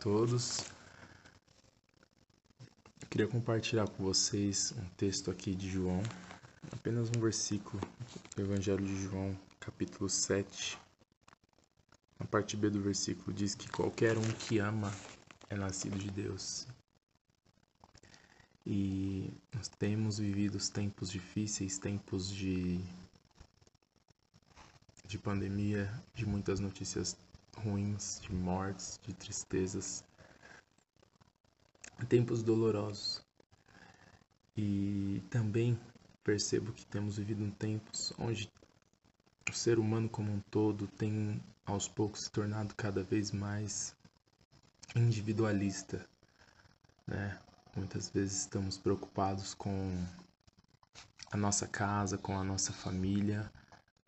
todos. Eu queria compartilhar com vocês um texto aqui de João, apenas um versículo do Evangelho de João, capítulo 7. Na parte B do versículo diz que qualquer um que ama é nascido de Deus. E nós temos vivido tempos difíceis, tempos de de pandemia, de muitas notícias ruins, de mortes, de tristezas, tempos dolorosos. E também percebo que temos vivido em tempos onde o ser humano como um todo tem aos poucos se tornado cada vez mais individualista, né? Muitas vezes estamos preocupados com a nossa casa, com a nossa família,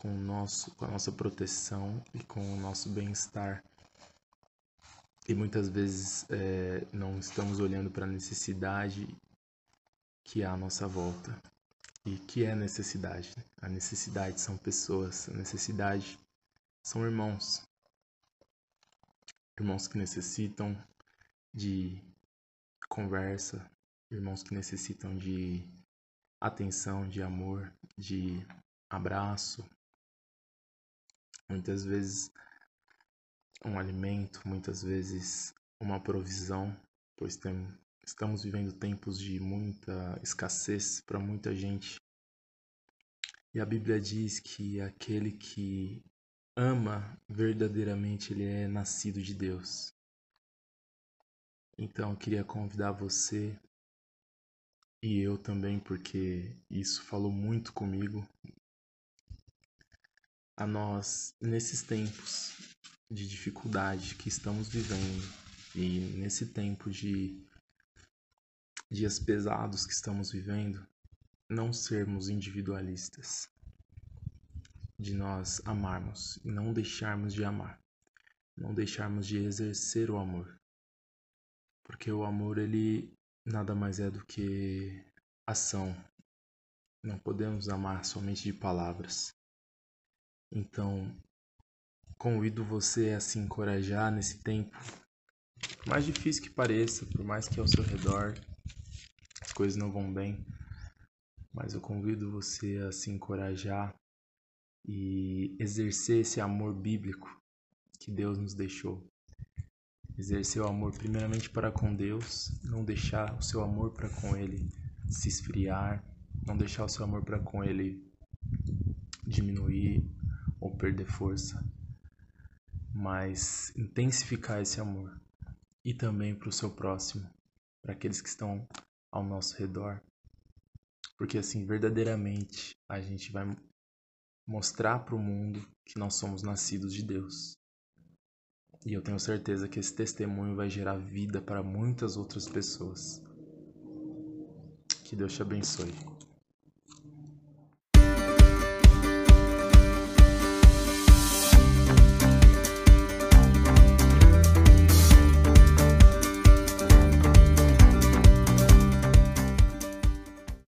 com, nosso, com a nossa proteção e com o nosso bem-estar. E muitas vezes é, não estamos olhando para a necessidade que há à nossa volta. E que é necessidade? A necessidade são pessoas, a necessidade são irmãos. Irmãos que necessitam de conversa, irmãos que necessitam de atenção, de amor, de abraço, muitas vezes um alimento, muitas vezes uma provisão, pois tem, estamos vivendo tempos de muita escassez para muita gente. E a Bíblia diz que aquele que ama verdadeiramente, ele é nascido de Deus. Então eu queria convidar você e eu também, porque isso falou muito comigo a nós nesses tempos de dificuldade que estamos vivendo e nesse tempo de dias pesados que estamos vivendo, não sermos individualistas, de nós amarmos e não deixarmos de amar, não deixarmos de exercer o amor. Porque o amor ele nada mais é do que ação. Não podemos amar somente de palavras. Então, convido você a se encorajar nesse tempo, por mais difícil que pareça, por mais que ao seu redor as coisas não vão bem, mas eu convido você a se encorajar e exercer esse amor bíblico que Deus nos deixou. Exercer o amor primeiramente para com Deus, não deixar o seu amor para com Ele se esfriar, não deixar o seu amor para com Ele diminuir, ou perder força, mas intensificar esse amor e também para o seu próximo, para aqueles que estão ao nosso redor, porque assim verdadeiramente a gente vai mostrar para o mundo que nós somos nascidos de Deus. E eu tenho certeza que esse testemunho vai gerar vida para muitas outras pessoas. Que Deus te abençoe.